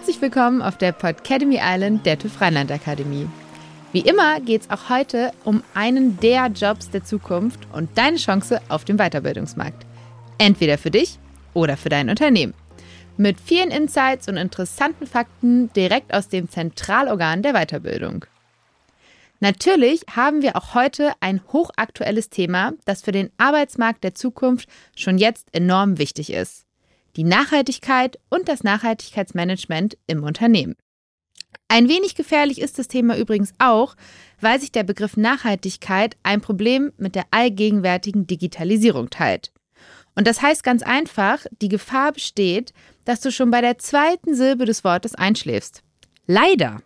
Herzlich willkommen auf der Podcademy Island der TÜV Rheinland Akademie. Wie immer geht es auch heute um einen der Jobs der Zukunft und deine Chance auf dem Weiterbildungsmarkt. Entweder für dich oder für dein Unternehmen. Mit vielen Insights und interessanten Fakten direkt aus dem Zentralorgan der Weiterbildung. Natürlich haben wir auch heute ein hochaktuelles Thema, das für den Arbeitsmarkt der Zukunft schon jetzt enorm wichtig ist. Die Nachhaltigkeit und das Nachhaltigkeitsmanagement im Unternehmen. Ein wenig gefährlich ist das Thema übrigens auch, weil sich der Begriff Nachhaltigkeit ein Problem mit der allgegenwärtigen Digitalisierung teilt. Und das heißt ganz einfach, die Gefahr besteht, dass du schon bei der zweiten Silbe des Wortes einschläfst. Leider.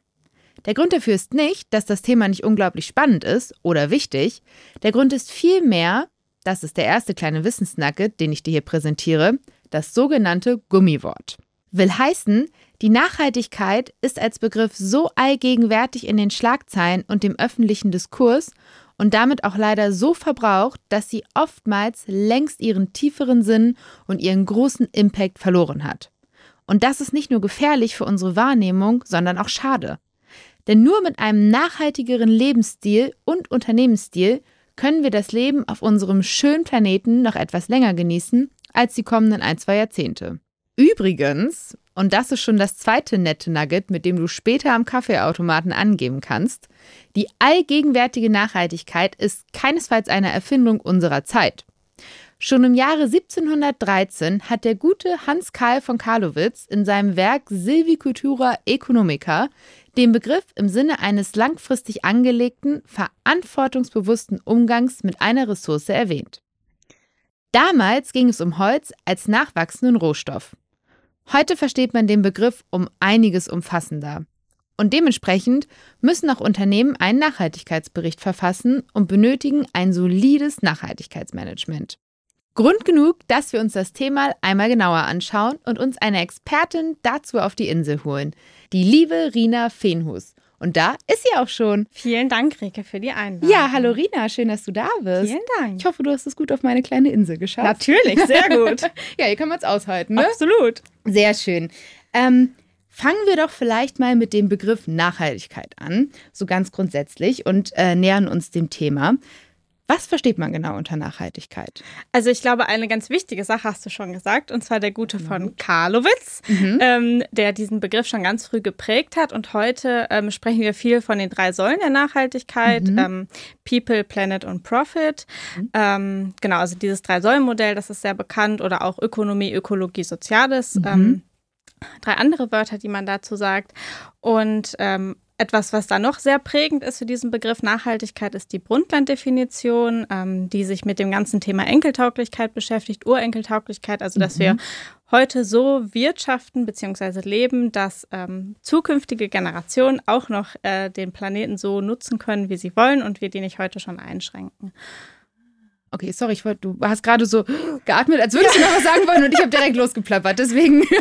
Der Grund dafür ist nicht, dass das Thema nicht unglaublich spannend ist oder wichtig. Der Grund ist vielmehr, das ist der erste kleine Wissensnugget, den ich dir hier präsentiere, das sogenannte Gummiwort. Will heißen, die Nachhaltigkeit ist als Begriff so allgegenwärtig in den Schlagzeilen und dem öffentlichen Diskurs und damit auch leider so verbraucht, dass sie oftmals längst ihren tieferen Sinn und ihren großen Impact verloren hat. Und das ist nicht nur gefährlich für unsere Wahrnehmung, sondern auch schade. Denn nur mit einem nachhaltigeren Lebensstil und Unternehmensstil können wir das Leben auf unserem schönen Planeten noch etwas länger genießen als die kommenden ein, zwei Jahrzehnte. Übrigens, und das ist schon das zweite nette Nugget, mit dem du später am Kaffeeautomaten angeben kannst, die allgegenwärtige Nachhaltigkeit ist keinesfalls eine Erfindung unserer Zeit. Schon im Jahre 1713 hat der gute Hans Karl von Karlowitz in seinem Werk Silvicultura Economica den Begriff im Sinne eines langfristig angelegten, verantwortungsbewussten Umgangs mit einer Ressource erwähnt. Damals ging es um Holz als nachwachsenden Rohstoff. Heute versteht man den Begriff um einiges umfassender. Und dementsprechend müssen auch Unternehmen einen Nachhaltigkeitsbericht verfassen und benötigen ein solides Nachhaltigkeitsmanagement. Grund genug, dass wir uns das Thema einmal genauer anschauen und uns eine Expertin dazu auf die Insel holen, die liebe Rina Feenhus. Und da ist sie auch schon. Vielen Dank, Rike, für die Einladung. Ja, hallo Rina, schön, dass du da bist. Vielen Dank. Ich hoffe, du hast es gut auf meine kleine Insel geschafft. Natürlich, sehr gut. ja, hier kann man es aushalten, ne? Absolut. Sehr schön. Ähm, fangen wir doch vielleicht mal mit dem Begriff Nachhaltigkeit an, so ganz grundsätzlich, und äh, nähern uns dem Thema. Was versteht man genau unter Nachhaltigkeit? Also ich glaube, eine ganz wichtige Sache hast du schon gesagt, und zwar der Gute von mhm. Karlowitz, mhm. ähm, der diesen Begriff schon ganz früh geprägt hat. Und heute ähm, sprechen wir viel von den drei Säulen der Nachhaltigkeit, mhm. ähm, People, Planet und Profit. Mhm. Ähm, genau, also dieses Drei-Säulen-Modell, das ist sehr bekannt, oder auch Ökonomie, Ökologie, Soziales. Mhm. Ähm, drei andere Wörter, die man dazu sagt. Und ähm, etwas, was da noch sehr prägend ist für diesen Begriff Nachhaltigkeit, ist die Brundtland-Definition, ähm, die sich mit dem ganzen Thema Enkeltauglichkeit beschäftigt, Urenkeltauglichkeit, also dass mhm. wir heute so wirtschaften bzw. leben, dass ähm, zukünftige Generationen auch noch äh, den Planeten so nutzen können, wie sie wollen und wir die nicht heute schon einschränken. Okay, sorry, ich wollte, du hast gerade so geatmet, als würdest du noch was sagen wollen und ich habe direkt losgeplappert. Deswegen.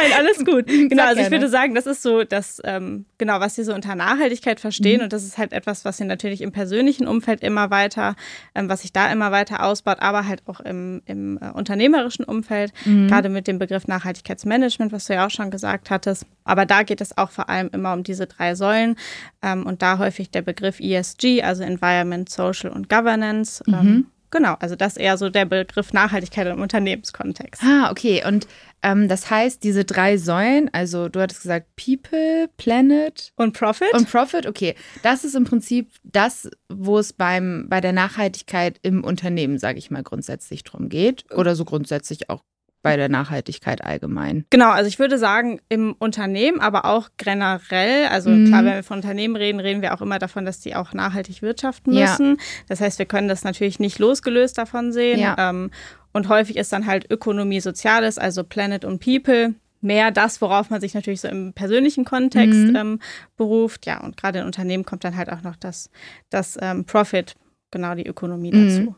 Nein, alles gut. Genau, Sag also ich würde sagen, das ist so das, ähm, genau, was sie so unter Nachhaltigkeit verstehen. Mhm. Und das ist halt etwas, was sie natürlich im persönlichen Umfeld immer weiter, ähm, was sich da immer weiter ausbaut, aber halt auch im, im äh, unternehmerischen Umfeld, mhm. gerade mit dem Begriff Nachhaltigkeitsmanagement, was du ja auch schon gesagt hattest. Aber da geht es auch vor allem immer um diese drei Säulen ähm, und da häufig der Begriff ESG, also Environment, Social und Governance. Ähm, mhm. Genau, also das ist eher so der Begriff Nachhaltigkeit im Unternehmenskontext. Ah, okay. Und ähm, das heißt, diese drei Säulen, also du hattest gesagt People, Planet und Profit. Und Profit, okay. Das ist im Prinzip das, wo es beim, bei der Nachhaltigkeit im Unternehmen, sage ich mal, grundsätzlich drum geht. Oder so grundsätzlich auch bei der Nachhaltigkeit allgemein? Genau, also ich würde sagen, im Unternehmen, aber auch generell, also mhm. klar, wenn wir von Unternehmen reden, reden wir auch immer davon, dass die auch nachhaltig wirtschaften müssen. Ja. Das heißt, wir können das natürlich nicht losgelöst davon sehen. Ja. Ähm, und häufig ist dann halt Ökonomie Soziales, also Planet und People, mehr das, worauf man sich natürlich so im persönlichen Kontext mhm. ähm, beruft. Ja, und gerade in Unternehmen kommt dann halt auch noch das, das ähm, Profit, genau die Ökonomie mhm. dazu.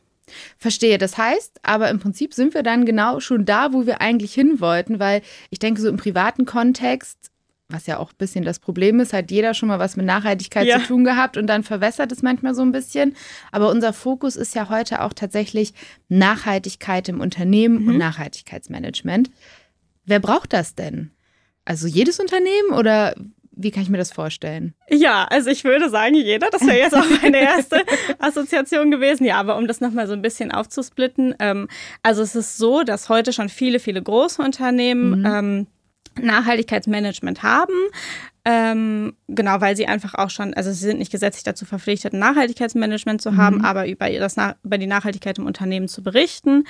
Verstehe. Das heißt, aber im Prinzip sind wir dann genau schon da, wo wir eigentlich hin wollten, weil ich denke, so im privaten Kontext, was ja auch ein bisschen das Problem ist, hat jeder schon mal was mit Nachhaltigkeit ja. zu tun gehabt und dann verwässert es manchmal so ein bisschen. Aber unser Fokus ist ja heute auch tatsächlich Nachhaltigkeit im Unternehmen mhm. und Nachhaltigkeitsmanagement. Wer braucht das denn? Also jedes Unternehmen oder wie kann ich mir das vorstellen? Ja, also ich würde sagen, jeder. Das wäre jetzt auch meine erste Assoziation gewesen. Ja, aber um das nochmal so ein bisschen aufzusplitten. Ähm, also es ist so, dass heute schon viele, viele große Unternehmen mhm. ähm, Nachhaltigkeitsmanagement haben. Ähm, genau, weil sie einfach auch schon, also sie sind nicht gesetzlich dazu verpflichtet, ein Nachhaltigkeitsmanagement zu haben, mhm. aber über, das, über die Nachhaltigkeit im Unternehmen zu berichten.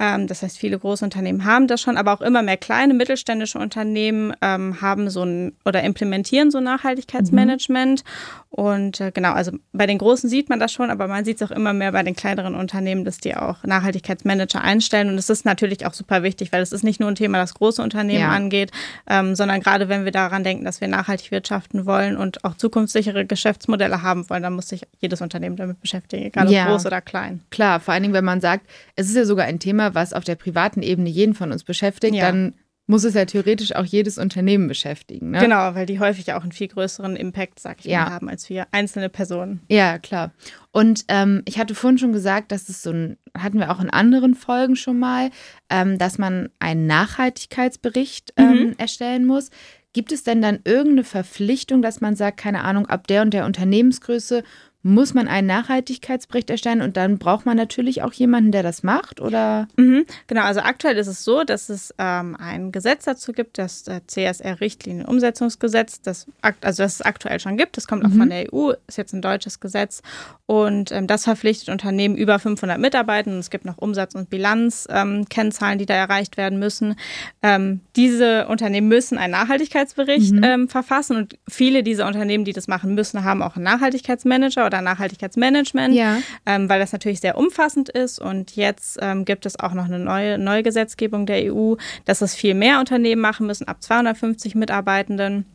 Ähm, das heißt, viele große Unternehmen haben das schon, aber auch immer mehr kleine mittelständische Unternehmen ähm, haben so ein oder implementieren so Nachhaltigkeitsmanagement. Mhm. Und äh, genau, also bei den großen sieht man das schon, aber man sieht es auch immer mehr bei den kleineren Unternehmen, dass die auch Nachhaltigkeitsmanager einstellen. Und es ist natürlich auch super wichtig, weil es ist nicht nur ein Thema, das große Unternehmen ja. angeht, ähm, sondern gerade wenn wir daran denken, dass wir nachhaltig wirtschaften wollen und auch zukunftssichere Geschäftsmodelle haben wollen, dann muss sich jedes Unternehmen damit beschäftigen, egal ob ja. groß oder klein. Klar, vor allen Dingen, wenn man sagt, es ist ja sogar ein Thema, was auf der privaten Ebene jeden von uns beschäftigt, ja. dann muss es ja theoretisch auch jedes Unternehmen beschäftigen. Ne? Genau, weil die häufig auch einen viel größeren Impact, sag ich ja. mal, haben als wir einzelne Personen. Ja, klar. Und ähm, ich hatte vorhin schon gesagt, dass es so ein, hatten wir auch in anderen Folgen schon mal, ähm, dass man einen Nachhaltigkeitsbericht ähm, mhm. erstellen muss. Gibt es denn dann irgendeine Verpflichtung, dass man sagt, keine Ahnung, ab der und der Unternehmensgröße muss man einen Nachhaltigkeitsbericht erstellen und dann braucht man natürlich auch jemanden, der das macht, oder? Mhm, genau, also aktuell ist es so, dass es ähm, ein Gesetz dazu gibt, das äh, CSR-Richtlinienumsetzungsgesetz, das, also das es aktuell schon gibt, das kommt auch mhm. von der EU, ist jetzt ein deutsches Gesetz und ähm, das verpflichtet Unternehmen über 500 Mitarbeiter und es gibt noch Umsatz- und Bilanzkennzahlen, ähm, die da erreicht werden müssen. Ähm, diese Unternehmen müssen einen Nachhaltigkeitsbericht mhm. Ähm, verfassen und viele dieser Unternehmen, die das machen müssen, haben auch einen Nachhaltigkeitsmanager oder Nachhaltigkeitsmanagement, ja. ähm, weil das natürlich sehr umfassend ist. Und jetzt ähm, gibt es auch noch eine neue, neue Gesetzgebung der EU, dass es viel mehr Unternehmen machen müssen, ab 250 Mitarbeitenden.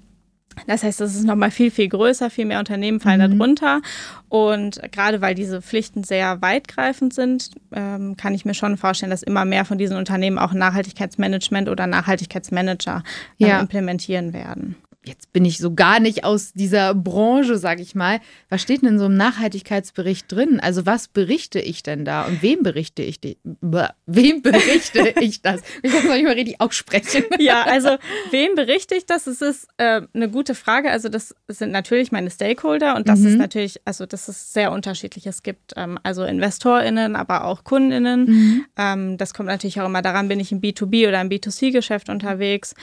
Das heißt, es ist nochmal viel, viel größer, viel mehr Unternehmen fallen mhm. darunter. Und gerade weil diese Pflichten sehr weitgreifend sind, ähm, kann ich mir schon vorstellen, dass immer mehr von diesen Unternehmen auch Nachhaltigkeitsmanagement oder Nachhaltigkeitsmanager ähm, ja. implementieren werden jetzt bin ich so gar nicht aus dieser Branche, sag ich mal. Was steht denn in so einem Nachhaltigkeitsbericht drin? Also was berichte ich denn da und wem berichte ich die, wem berichte ich das? Ich kann es noch nicht mal richtig aussprechen. Ja, also wem berichte ich das? Das ist äh, eine gute Frage. Also das sind natürlich meine Stakeholder und das mhm. ist natürlich, also das ist sehr unterschiedlich. Es gibt ähm, also InvestorInnen, aber auch KundInnen. Mhm. Ähm, das kommt natürlich auch immer daran, bin ich im B2B oder im B2C-Geschäft unterwegs.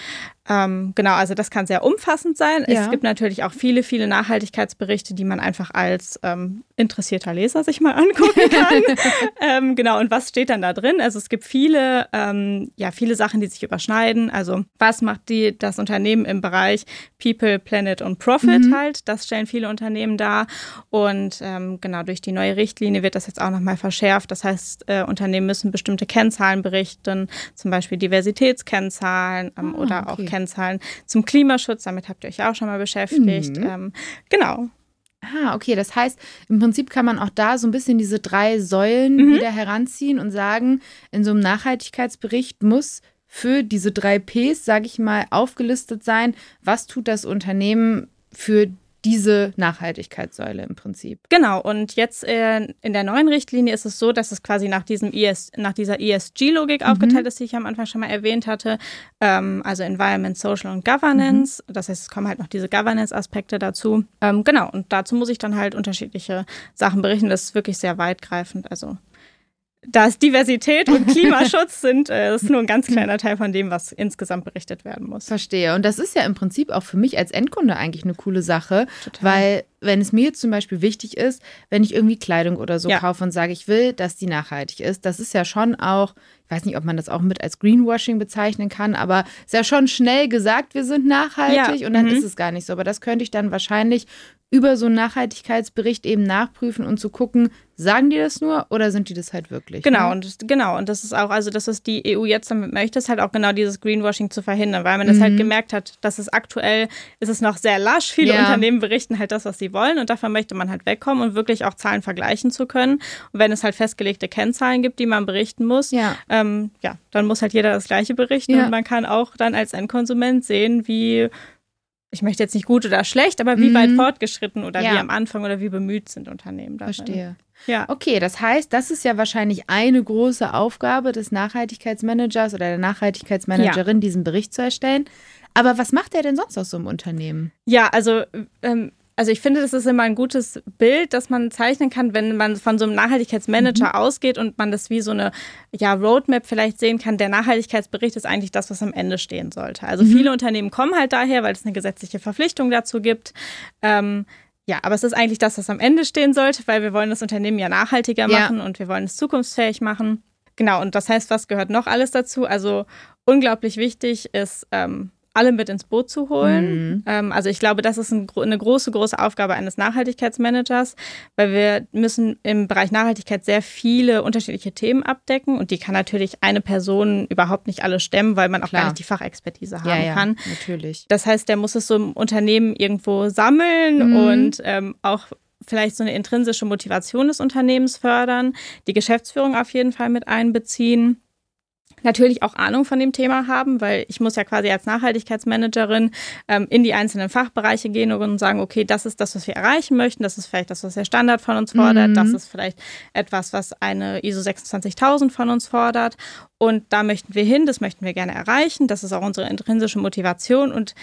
Ähm, genau, also das kann sehr umfassend sein. Ja. Es gibt natürlich auch viele, viele Nachhaltigkeitsberichte, die man einfach als ähm, interessierter Leser sich mal angucken kann. ähm, genau, und was steht dann da drin? Also es gibt viele, ähm, ja, viele Sachen, die sich überschneiden. Also was macht die, das Unternehmen im Bereich People, Planet und Profit mhm. halt? Das stellen viele Unternehmen dar. Und ähm, genau, durch die neue Richtlinie wird das jetzt auch nochmal verschärft. Das heißt, äh, Unternehmen müssen bestimmte Kennzahlen berichten, zum Beispiel Diversitätskennzahlen ähm, ah, oder okay. auch Kennzahlen zum Klimaschutz. Damit habt ihr euch auch schon mal beschäftigt. Mhm. Ähm, genau. Ah, okay. Das heißt, im Prinzip kann man auch da so ein bisschen diese drei Säulen mhm. wieder heranziehen und sagen, in so einem Nachhaltigkeitsbericht muss für diese drei Ps, sage ich mal, aufgelistet sein, was tut das Unternehmen für diese Nachhaltigkeitssäule im Prinzip. Genau, und jetzt äh, in der neuen Richtlinie ist es so, dass es quasi nach, diesem ES, nach dieser ESG-Logik mhm. aufgeteilt ist, die ich am Anfang schon mal erwähnt hatte. Ähm, also Environment, Social und Governance. Mhm. Das heißt, es kommen halt noch diese Governance-Aspekte dazu. Ähm, genau, und dazu muss ich dann halt unterschiedliche Sachen berichten. Das ist wirklich sehr weitgreifend. Also dass Diversität und Klimaschutz sind, äh, ist nur ein ganz kleiner Teil von dem, was insgesamt berichtet werden muss. Verstehe. Und das ist ja im Prinzip auch für mich als Endkunde eigentlich eine coole Sache, Total. weil wenn es mir zum Beispiel wichtig ist, wenn ich irgendwie Kleidung oder so ja. kaufe und sage, ich will, dass die nachhaltig ist, das ist ja schon auch, ich weiß nicht, ob man das auch mit als Greenwashing bezeichnen kann, aber es ist ja schon schnell gesagt, wir sind nachhaltig ja. und dann mhm. ist es gar nicht so. Aber das könnte ich dann wahrscheinlich über so einen Nachhaltigkeitsbericht eben nachprüfen und zu gucken, sagen die das nur oder sind die das halt wirklich? Genau, ne? und genau, und das ist auch, also das ist die EU jetzt damit möchte, ist halt auch genau dieses Greenwashing zu verhindern, weil man das halt mhm. halt gemerkt hat, dass es aktuell ist es noch sehr lasch. Viele ja. Unternehmen berichten halt das, was sie wollen und davon möchte man halt wegkommen und wirklich auch Zahlen vergleichen zu können. Und wenn es halt festgelegte Kennzahlen gibt, die man berichten muss, ja, ähm, ja dann muss halt jeder das Gleiche berichten ja. und man kann auch dann als Endkonsument sehen, wie ich möchte jetzt nicht gut oder schlecht, aber wie mhm. weit fortgeschritten oder ja. wie am Anfang oder wie bemüht sind Unternehmen darin. Verstehe. Ja. Okay, das heißt, das ist ja wahrscheinlich eine große Aufgabe des Nachhaltigkeitsmanagers oder der Nachhaltigkeitsmanagerin, ja. diesen Bericht zu erstellen. Aber was macht er denn sonst aus so einem Unternehmen? Ja, also ähm, also ich finde, das ist immer ein gutes Bild, das man zeichnen kann, wenn man von so einem Nachhaltigkeitsmanager mhm. ausgeht und man das wie so eine ja, Roadmap vielleicht sehen kann. Der Nachhaltigkeitsbericht ist eigentlich das, was am Ende stehen sollte. Also mhm. viele Unternehmen kommen halt daher, weil es eine gesetzliche Verpflichtung dazu gibt. Ähm, ja, aber es ist eigentlich das, was am Ende stehen sollte, weil wir wollen das Unternehmen ja nachhaltiger machen ja. und wir wollen es zukunftsfähig machen. Genau, und das heißt, was gehört noch alles dazu? Also unglaublich wichtig ist ähm, alle mit ins Boot zu holen. Mhm. Ähm, also ich glaube, das ist ein, eine große, große Aufgabe eines Nachhaltigkeitsmanagers, weil wir müssen im Bereich Nachhaltigkeit sehr viele unterschiedliche Themen abdecken und die kann natürlich eine Person überhaupt nicht alle stemmen, weil man auch Klar. gar nicht die Fachexpertise haben ja, ja, kann. Natürlich. Das heißt, der muss es so im Unternehmen irgendwo sammeln mhm. und ähm, auch vielleicht so eine intrinsische Motivation des Unternehmens fördern, die Geschäftsführung auf jeden Fall mit einbeziehen natürlich auch Ahnung von dem Thema haben, weil ich muss ja quasi als Nachhaltigkeitsmanagerin ähm, in die einzelnen Fachbereiche gehen und sagen, okay, das ist das, was wir erreichen möchten, das ist vielleicht das, was der Standard von uns fordert, mhm. das ist vielleicht etwas, was eine ISO 26000 von uns fordert. Und da möchten wir hin, das möchten wir gerne erreichen, das ist auch unsere intrinsische Motivation. Und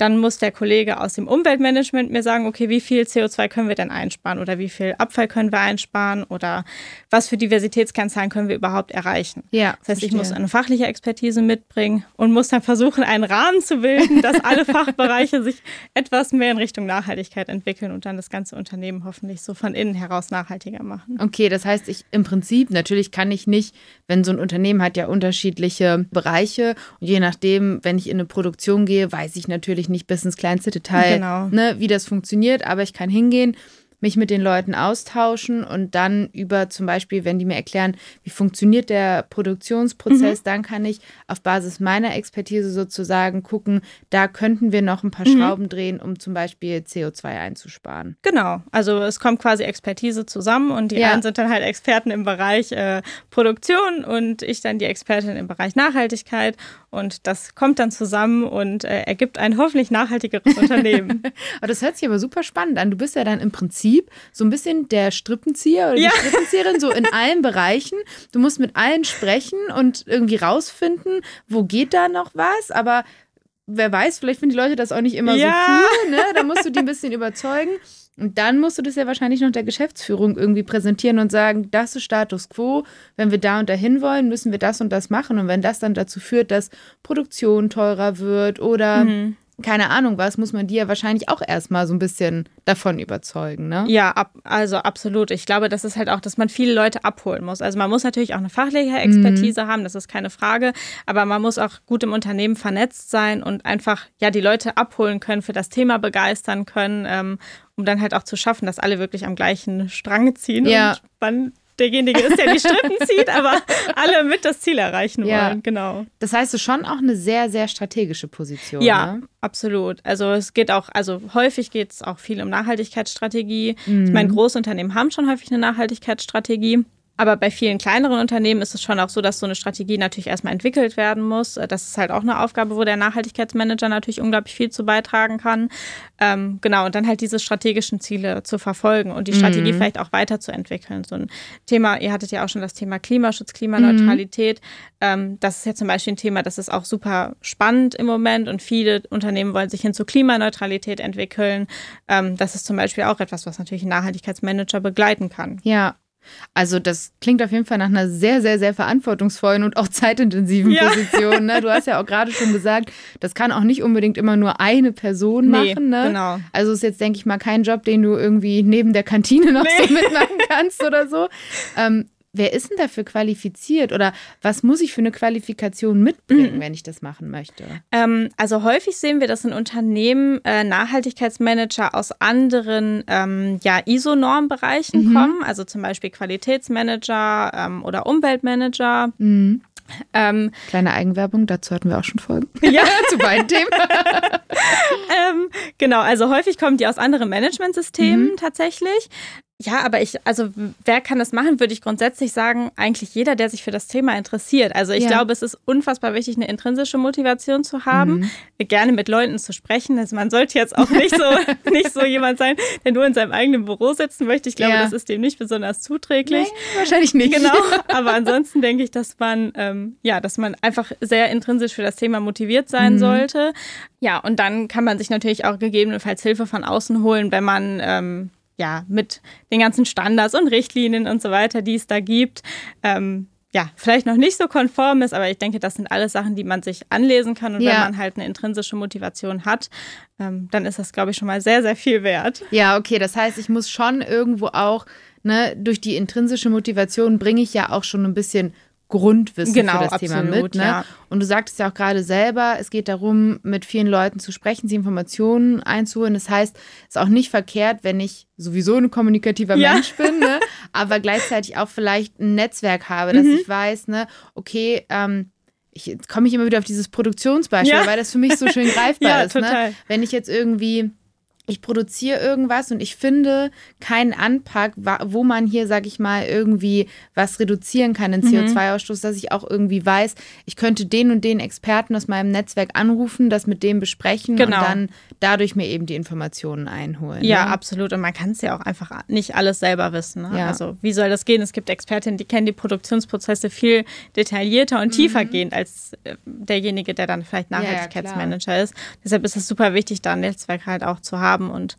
dann muss der Kollege aus dem Umweltmanagement mir sagen, okay, wie viel CO2 können wir denn einsparen oder wie viel Abfall können wir einsparen oder was für Diversitätskennzahlen können wir überhaupt erreichen. Ja, das heißt, verstehe. ich muss eine fachliche Expertise mitbringen und muss dann versuchen, einen Rahmen zu bilden, dass alle Fachbereiche sich etwas mehr in Richtung Nachhaltigkeit entwickeln und dann das ganze Unternehmen hoffentlich so von innen heraus nachhaltiger machen. Okay, das heißt, ich im Prinzip, natürlich kann ich nicht, wenn so ein Unternehmen hat ja unterschiedliche Bereiche und je nachdem, wenn ich in eine Produktion gehe, weiß ich natürlich nicht bis ins kleinste Detail, genau. ne, wie das funktioniert, aber ich kann hingehen, mich mit den Leuten austauschen und dann über zum Beispiel, wenn die mir erklären, wie funktioniert der Produktionsprozess, mhm. dann kann ich auf Basis meiner Expertise sozusagen gucken, da könnten wir noch ein paar mhm. Schrauben drehen, um zum Beispiel CO2 einzusparen. Genau, also es kommt quasi Expertise zusammen und die ja. einen sind dann halt Experten im Bereich äh, Produktion und ich dann die Expertin im Bereich Nachhaltigkeit und das kommt dann zusammen und äh, ergibt ein hoffentlich nachhaltigeres Unternehmen. aber das hört sich aber super spannend an. Du bist ja dann im Prinzip so ein bisschen der Strippenzieher oder ja. die Strippenzieherin, so in allen Bereichen. Du musst mit allen sprechen und irgendwie rausfinden, wo geht da noch was, aber wer weiß, vielleicht finden die Leute das auch nicht immer ja. so cool, ne? Da musst du die ein bisschen überzeugen. Und dann musst du das ja wahrscheinlich noch der Geschäftsführung irgendwie präsentieren und sagen, das ist Status quo. Wenn wir da und dahin wollen, müssen wir das und das machen. Und wenn das dann dazu führt, dass Produktion teurer wird oder mhm keine Ahnung was, muss man die ja wahrscheinlich auch erstmal so ein bisschen davon überzeugen, ne? Ja, ab, also absolut. Ich glaube, das ist halt auch, dass man viele Leute abholen muss. Also man muss natürlich auch eine fachliche Expertise mhm. haben, das ist keine Frage, aber man muss auch gut im Unternehmen vernetzt sein und einfach ja die Leute abholen können, für das Thema begeistern können, ähm, um dann halt auch zu schaffen, dass alle wirklich am gleichen Strang ziehen ja. und man derjenige ist, der die Strippen zieht, aber alle mit das Ziel erreichen ja. wollen. Genau. Das heißt, es ist schon auch eine sehr, sehr strategische Position. Ja, ne? absolut. Also es geht auch, also häufig geht es auch viel um Nachhaltigkeitsstrategie. Mhm. Ich meine, Großunternehmen haben schon häufig eine Nachhaltigkeitsstrategie. Aber bei vielen kleineren Unternehmen ist es schon auch so, dass so eine Strategie natürlich erstmal entwickelt werden muss. Das ist halt auch eine Aufgabe, wo der Nachhaltigkeitsmanager natürlich unglaublich viel zu beitragen kann. Ähm, genau, und dann halt diese strategischen Ziele zu verfolgen und die Strategie mhm. vielleicht auch weiterzuentwickeln. So ein Thema, ihr hattet ja auch schon das Thema Klimaschutz, Klimaneutralität. Mhm. Ähm, das ist ja zum Beispiel ein Thema, das ist auch super spannend im Moment und viele Unternehmen wollen sich hin zur Klimaneutralität entwickeln. Ähm, das ist zum Beispiel auch etwas, was natürlich ein Nachhaltigkeitsmanager begleiten kann. Ja, also das klingt auf jeden Fall nach einer sehr, sehr, sehr verantwortungsvollen und auch zeitintensiven ja. Position. Ne? Du hast ja auch gerade schon gesagt, das kann auch nicht unbedingt immer nur eine Person nee, machen. Ne? Genau. Also ist jetzt, denke ich mal, kein Job, den du irgendwie neben der Kantine noch nee. so mitmachen kannst oder so. Ähm, wer ist denn dafür qualifiziert oder was muss ich für eine Qualifikation mitbringen, mhm. wenn ich das machen möchte? Ähm, also häufig sehen wir, dass in Unternehmen äh, Nachhaltigkeitsmanager aus anderen ähm, ja, ISO-Normbereichen mhm. kommen, also zum Beispiel Qualitätsmanager ähm, oder Umweltmanager. Mhm. Ähm, Kleine Eigenwerbung, dazu hatten wir auch schon Folgen. Ja, zu beiden Themen. ähm, genau, also häufig kommen die aus anderen Managementsystemen mhm. tatsächlich. Ja, aber ich, also wer kann das machen, würde ich grundsätzlich sagen, eigentlich jeder, der sich für das Thema interessiert. Also ich ja. glaube, es ist unfassbar wichtig, eine intrinsische Motivation zu haben, mhm. gerne mit Leuten zu sprechen. Also man sollte jetzt auch nicht so, nicht so jemand sein, der nur in seinem eigenen Büro sitzen möchte. Ich glaube, ja. das ist dem nicht besonders zuträglich. Nee, wahrscheinlich nicht. Genau. Aber ansonsten denke ich, dass man, ähm, ja, dass man einfach sehr intrinsisch für das Thema motiviert sein mhm. sollte. Ja, und dann kann man sich natürlich auch gegebenenfalls Hilfe von außen holen, wenn man ähm, ja, mit den ganzen Standards und Richtlinien und so weiter, die es da gibt, ähm, ja, vielleicht noch nicht so konform ist, aber ich denke, das sind alles Sachen, die man sich anlesen kann. Und ja. wenn man halt eine intrinsische Motivation hat, ähm, dann ist das, glaube ich, schon mal sehr, sehr viel wert. Ja, okay. Das heißt, ich muss schon irgendwo auch, ne, durch die intrinsische Motivation bringe ich ja auch schon ein bisschen Grundwissen genau, für das absolut, Thema mit. Ne? Ja. Und du sagtest ja auch gerade selber, es geht darum, mit vielen Leuten zu sprechen, sie Informationen einzuholen. Das heißt, es ist auch nicht verkehrt, wenn ich sowieso ein kommunikativer ja. Mensch bin, ne? aber gleichzeitig auch vielleicht ein Netzwerk habe, dass mhm. ich weiß, ne, okay, ähm, ich, jetzt komme ich immer wieder auf dieses Produktionsbeispiel, ja. weil das für mich so schön greifbar ist. Ne? Total. Ne? Wenn ich jetzt irgendwie ich produziere irgendwas und ich finde keinen Anpack, wo man hier, sag ich mal, irgendwie was reduzieren kann in CO2-Ausstoß, mhm. dass ich auch irgendwie weiß, ich könnte den und den Experten aus meinem Netzwerk anrufen, das mit dem besprechen genau. und dann dadurch mir eben die Informationen einholen. Ja, ne? absolut. Und man kann es ja auch einfach nicht alles selber wissen. Ne? Ja. Also wie soll das gehen? Es gibt Expertinnen, die kennen die Produktionsprozesse viel detaillierter und mhm. tiefer gehend als äh, derjenige, der dann vielleicht Nachhaltigkeitsmanager ja, ja, ist. Deshalb ist es super wichtig, da ein Netzwerk halt auch zu haben haben und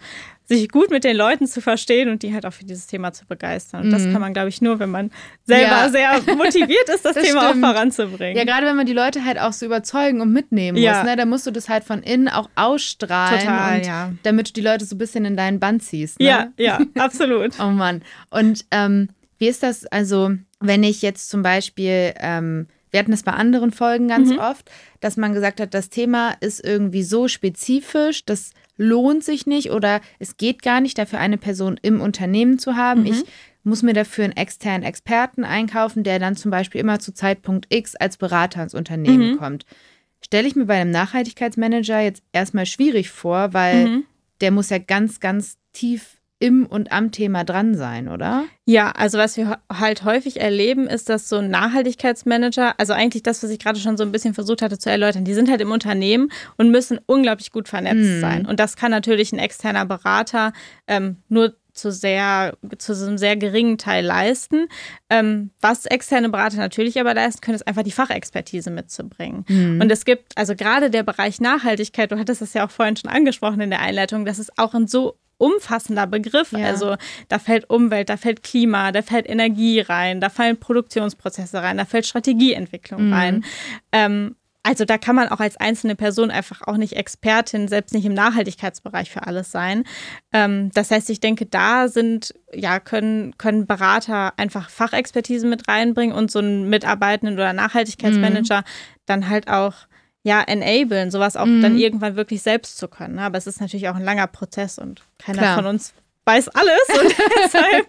sich gut mit den Leuten zu verstehen und die halt auch für dieses Thema zu begeistern. Und mhm. das kann man, glaube ich, nur, wenn man selber ja. sehr motiviert ist, das, das Thema stimmt. auch voranzubringen. Ja, gerade wenn man die Leute halt auch so überzeugen und mitnehmen ja. muss, ne? Da musst du das halt von innen auch ausstrahlen. Total, und ja. Damit du die Leute so ein bisschen in deinen Band ziehst. Ne? Ja, ja, absolut. oh Mann. Und ähm, wie ist das, also, wenn ich jetzt zum Beispiel, ähm, wir hatten das bei anderen Folgen ganz mhm. oft, dass man gesagt hat, das Thema ist irgendwie so spezifisch, dass lohnt sich nicht oder es geht gar nicht, dafür eine Person im Unternehmen zu haben. Mhm. Ich muss mir dafür einen externen Experten einkaufen, der dann zum Beispiel immer zu Zeitpunkt X als Berater ins Unternehmen mhm. kommt. Stelle ich mir bei einem Nachhaltigkeitsmanager jetzt erstmal schwierig vor, weil mhm. der muss ja ganz, ganz tief im und am Thema dran sein, oder? Ja, also was wir halt häufig erleben, ist, dass so ein Nachhaltigkeitsmanager, also eigentlich das, was ich gerade schon so ein bisschen versucht hatte zu erläutern, die sind halt im Unternehmen und müssen unglaublich gut vernetzt mm. sein. Und das kann natürlich ein externer Berater ähm, nur zu sehr, zu so einem sehr geringen Teil leisten. Ähm, was externe Berater natürlich aber leisten können, ist einfach die Fachexpertise mitzubringen. Mhm. Und es gibt, also gerade der Bereich Nachhaltigkeit, du hattest es ja auch vorhin schon angesprochen in der Einleitung, das ist auch ein so umfassender Begriff. Ja. Also da fällt Umwelt, da fällt Klima, da fällt Energie rein, da fallen Produktionsprozesse rein, da fällt Strategieentwicklung mhm. rein. Ähm, also da kann man auch als einzelne Person einfach auch nicht Expertin, selbst nicht im Nachhaltigkeitsbereich für alles sein. Ähm, das heißt, ich denke, da sind, ja, können, können Berater einfach Fachexpertise mit reinbringen und so ein Mitarbeitenden oder Nachhaltigkeitsmanager mhm. dann halt auch ja, enablen, sowas auch mhm. dann irgendwann wirklich selbst zu können. Aber es ist natürlich auch ein langer Prozess und keiner Klar. von uns weiß alles und deshalb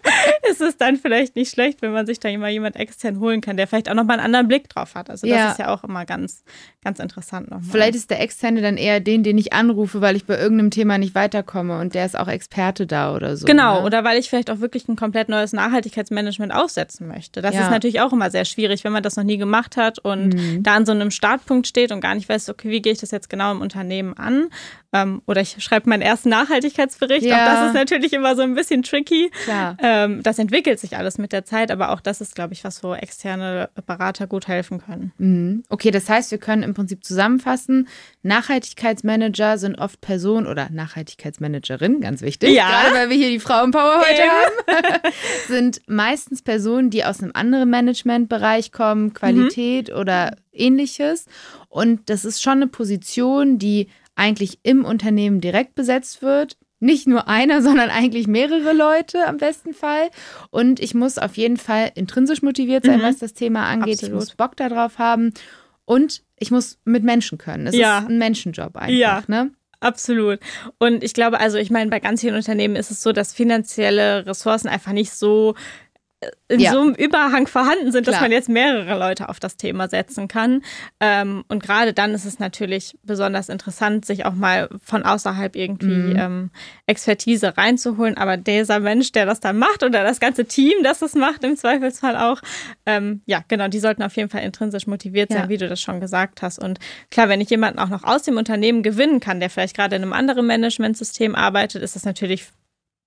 ist es dann vielleicht nicht schlecht, wenn man sich da immer jemand extern holen kann, der vielleicht auch nochmal einen anderen Blick drauf hat. Also das ja. ist ja auch immer ganz, ganz interessant nochmal. Vielleicht ist der Externe dann eher den, den ich anrufe, weil ich bei irgendeinem Thema nicht weiterkomme und der ist auch Experte da oder so. Genau, ne? oder weil ich vielleicht auch wirklich ein komplett neues Nachhaltigkeitsmanagement aufsetzen möchte. Das ja. ist natürlich auch immer sehr schwierig, wenn man das noch nie gemacht hat und mhm. da an so einem Startpunkt steht und gar nicht weiß, okay, wie gehe ich das jetzt genau im Unternehmen an? Ähm, oder ich schreibe meinen ersten Nachhaltigkeitsbericht. Ja. Auch das ist natürlich immer so ein bisschen tricky. Ähm, das entwickelt sich alles mit der Zeit, aber auch das ist, glaube ich, was wo externe Berater gut helfen können. Mhm. Okay, das heißt, wir können im Prinzip zusammenfassen, Nachhaltigkeitsmanager sind oft Personen oder Nachhaltigkeitsmanagerin, ganz wichtig, ja. gerade weil wir hier die Frauenpower heute ja. haben, sind meistens Personen, die aus einem anderen Managementbereich kommen, Qualität mhm. oder ähnliches. Und das ist schon eine Position, die eigentlich im Unternehmen direkt besetzt wird. Nicht nur einer, sondern eigentlich mehrere Leute am besten Fall. Und ich muss auf jeden Fall intrinsisch motiviert sein, mhm. was das Thema angeht. Absolut. Ich muss Bock darauf haben. Und ich muss mit Menschen können. Es ja. ist ein Menschenjob einfach. Ja. Ne? Absolut. Und ich glaube, also ich meine, bei ganz vielen Unternehmen ist es so, dass finanzielle Ressourcen einfach nicht so in ja. so einem Überhang vorhanden sind, Klar. dass man jetzt mehrere Leute auf das Thema setzen kann. Ähm, und gerade dann ist es natürlich besonders interessant, sich auch mal von außerhalb irgendwie mhm. ähm, Expertise reinzuholen. Aber dieser Mensch, der das dann macht oder das ganze Team, das das macht, im Zweifelsfall auch, ähm, ja, genau, die sollten auf jeden Fall intrinsisch motiviert sein, ja. wie du das schon gesagt hast. Und klar, wenn ich jemanden auch noch aus dem Unternehmen gewinnen kann, der vielleicht gerade in einem anderen Managementsystem arbeitet, ist das natürlich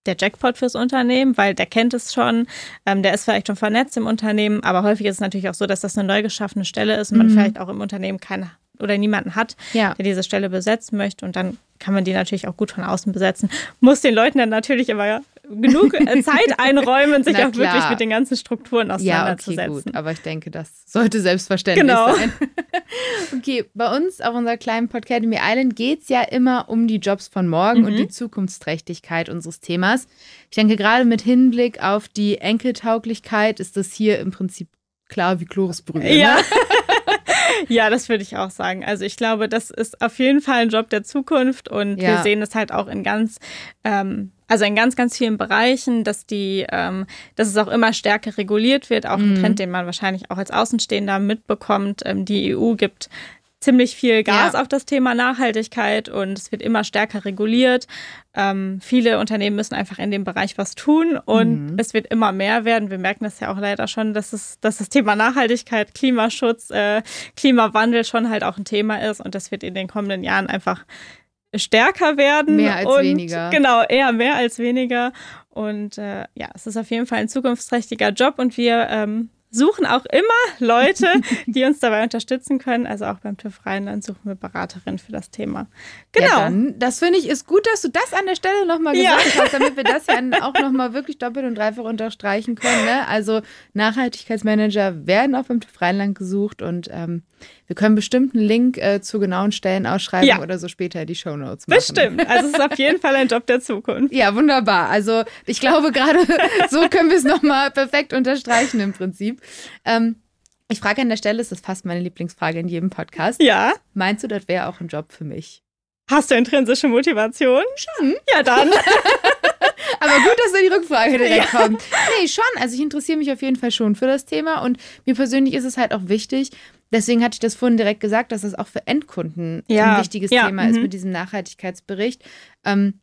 der Jackpot fürs Unternehmen, weil der kennt es schon, ähm, der ist vielleicht schon vernetzt im Unternehmen, aber häufig ist es natürlich auch so, dass das eine neu geschaffene Stelle ist und man mhm. vielleicht auch im Unternehmen keine oder niemanden hat, ja. der diese Stelle besetzen möchte und dann kann man die natürlich auch gut von außen besetzen. Muss den Leuten dann natürlich aber genug äh, Zeit einräumen, sich auch wirklich mit den ganzen Strukturen auseinanderzusetzen. Ja, okay, gut. Aber ich denke, das sollte selbstverständlich genau. sein. okay, bei uns auf unserer kleinen Podcademy Island geht es ja immer um die Jobs von morgen mhm. und die Zukunftsträchtigkeit unseres Themas. Ich denke, gerade mit Hinblick auf die Enkeltauglichkeit ist das hier im Prinzip klar wie Chlorisbrühe. Ja. Ne? ja, das würde ich auch sagen. Also ich glaube, das ist auf jeden Fall ein Job der Zukunft und ja. wir sehen es halt auch in ganz, ähm, also in ganz, ganz vielen Bereichen, dass die, ähm, dass es auch immer stärker reguliert wird, auch mhm. ein Trend, den man wahrscheinlich auch als Außenstehender mitbekommt. Ähm, die EU gibt ziemlich viel Gas ja. auf das Thema Nachhaltigkeit und es wird immer stärker reguliert. Ähm, viele Unternehmen müssen einfach in dem Bereich was tun und mhm. es wird immer mehr werden. Wir merken das ja auch leider schon, dass, es, dass das Thema Nachhaltigkeit, Klimaschutz, äh, Klimawandel schon halt auch ein Thema ist und das wird in den kommenden Jahren einfach stärker werden. Mehr als und, weniger. Genau, eher mehr als weniger. Und äh, ja, es ist auf jeden Fall ein zukunftsträchtiger Job und wir ähm, suchen auch immer Leute, die uns dabei unterstützen können. Also auch beim TÜV Rheinland suchen wir Beraterinnen für das Thema. Genau. Ja, dann, das finde ich ist gut, dass du das an der Stelle nochmal gesagt ja. hast, damit wir das ja auch nochmal wirklich doppelt und dreifach unterstreichen können. Ne? Also Nachhaltigkeitsmanager werden auch beim TÜV Rheinland gesucht und ähm, wir können bestimmt einen Link äh, zur genauen Stellenausschreibung ja. oder so später in die Shownotes machen. Bestimmt. Also es ist auf jeden Fall ein Job der Zukunft. Ja, wunderbar. Also ich glaube, gerade so können wir es nochmal perfekt unterstreichen im Prinzip. Ähm, ich frage an der Stelle, ist das fast meine Lieblingsfrage in jedem Podcast. Ja. Meinst du, das wäre auch ein Job für mich? Hast du intrinsische Motivation? Schon. Ja, dann. Aber gut, dass da die Rückfrage direkt ja. kommt. Nee, schon. Also ich interessiere mich auf jeden Fall schon für das Thema und mir persönlich ist es halt auch wichtig, Deswegen hatte ich das vorhin direkt gesagt, dass das auch für Endkunden ja. ein wichtiges ja. Thema mhm. ist mit diesem Nachhaltigkeitsbericht. Ähm,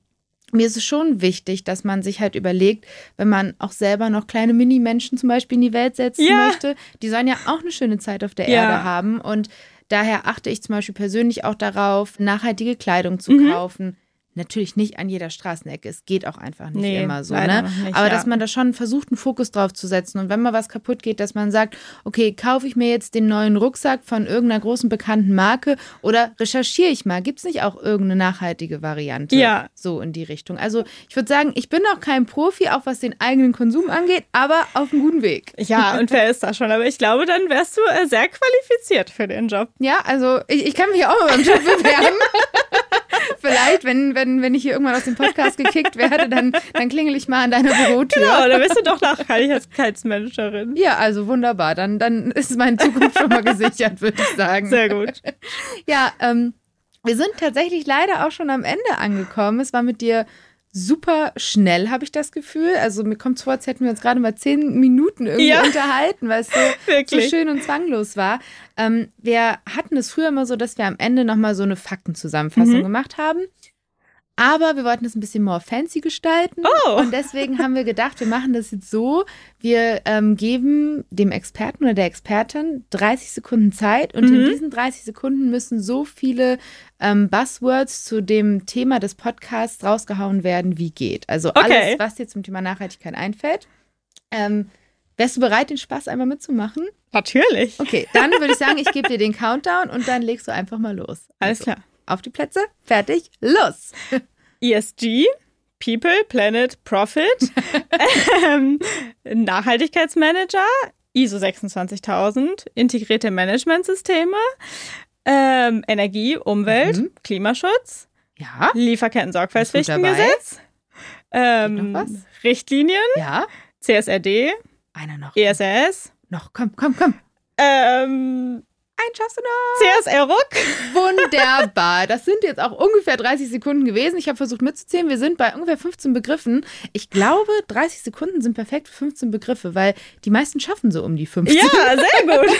mir ist es schon wichtig, dass man sich halt überlegt, wenn man auch selber noch kleine Mini-Menschen zum Beispiel in die Welt setzen ja. möchte, die sollen ja auch eine schöne Zeit auf der Erde haben. Und daher achte ich zum Beispiel persönlich auch darauf, nachhaltige Kleidung zu mhm. kaufen, Natürlich nicht an jeder Straßenecke. Es geht auch einfach nicht nee, immer so. Ne? Nicht, Aber ja. dass man da schon versucht, einen Fokus drauf zu setzen. Und wenn mal was kaputt geht, dass man sagt, okay, kaufe ich mir jetzt den neuen Rucksack von irgendeiner großen bekannten Marke oder recherchiere ich mal, gibt es nicht auch irgendeine nachhaltige Variante? Ja. So in die Richtung. Also ich würde sagen, ich bin auch kein Profi, auch was den eigenen Konsum angeht, aber auf einem guten Weg. Ja, und wer ist da schon? Aber ich glaube, dann wärst du äh, sehr qualifiziert für den Job. Ja, also ich, ich kann mich auch mal beim Job bewerben. Vielleicht, wenn, wenn, wenn ich hier irgendwann aus dem Podcast gekickt werde, dann, dann klingel ich mal an deiner Bürotür. Genau, dann bist du doch Nachhaltigkeitsmanagerin. Ja, also wunderbar. Dann, dann ist meine Zukunft schon mal gesichert, würde ich sagen. Sehr gut. Ja, ähm, wir sind tatsächlich leider auch schon am Ende angekommen. Es war mit dir super schnell, habe ich das Gefühl. Also mir kommt es vor, als hätten wir uns gerade mal zehn Minuten irgendwie ja. unterhalten, weil es so, so, schön und zwanglos war. Ähm, wir hatten es früher immer so, dass wir am Ende nochmal so eine Faktenzusammenfassung mhm. gemacht haben. Aber wir wollten es ein bisschen more fancy gestalten. Oh. Und deswegen haben wir gedacht, wir machen das jetzt so. Wir ähm, geben dem Experten oder der Expertin 30 Sekunden Zeit. Und mhm. in diesen 30 Sekunden müssen so viele ähm, Buzzwords zu dem Thema des Podcasts rausgehauen werden, wie geht. Also okay. alles, was dir zum Thema Nachhaltigkeit einfällt. Ähm, wärst du bereit, den Spaß einmal mitzumachen? Natürlich. Okay, dann würde ich sagen, ich gebe dir den Countdown und dann legst du einfach mal los. Alles also. klar. Auf die Plätze, fertig, los! ESG, People, Planet, Profit, ähm, Nachhaltigkeitsmanager, ISO 26000, integrierte Managementsysteme, ähm, Energie, Umwelt, mhm. Klimaschutz, ja. Lieferketten-Sorgfaltspflichtengesetz, ähm, Richtlinien, ja. CSRD, einer noch. ESS, noch, komm, komm, komm. Ähm, Einen schaffst du noch. CSR Ruck. Wunderbar. Das sind jetzt auch ungefähr 30 Sekunden gewesen. Ich habe versucht mitzuzählen. Wir sind bei ungefähr 15 Begriffen. Ich glaube, 30 Sekunden sind perfekt für 15 Begriffe, weil die meisten schaffen so um die 15. Ja, sehr gut.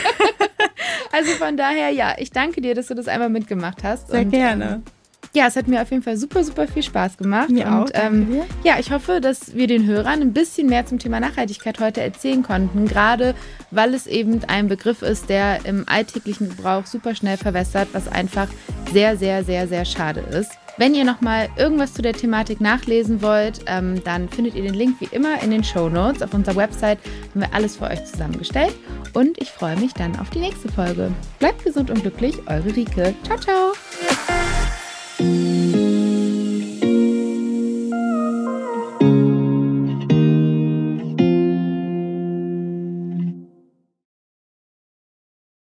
also von daher, ja, ich danke dir, dass du das einmal mitgemacht hast. Sehr Und, gerne. Ja, es hat mir auf jeden Fall super, super viel Spaß gemacht. Mir und auch, ähm, ja, ich hoffe, dass wir den Hörern ein bisschen mehr zum Thema Nachhaltigkeit heute erzählen konnten, gerade weil es eben ein Begriff ist, der im alltäglichen Gebrauch super schnell verwässert, was einfach sehr, sehr, sehr, sehr schade ist. Wenn ihr nochmal irgendwas zu der Thematik nachlesen wollt, ähm, dann findet ihr den Link wie immer in den Show Notes. Auf unserer Website haben wir alles für euch zusammengestellt. Und ich freue mich dann auf die nächste Folge. Bleibt gesund und glücklich, eure Rike. Ciao, ciao. Thank you.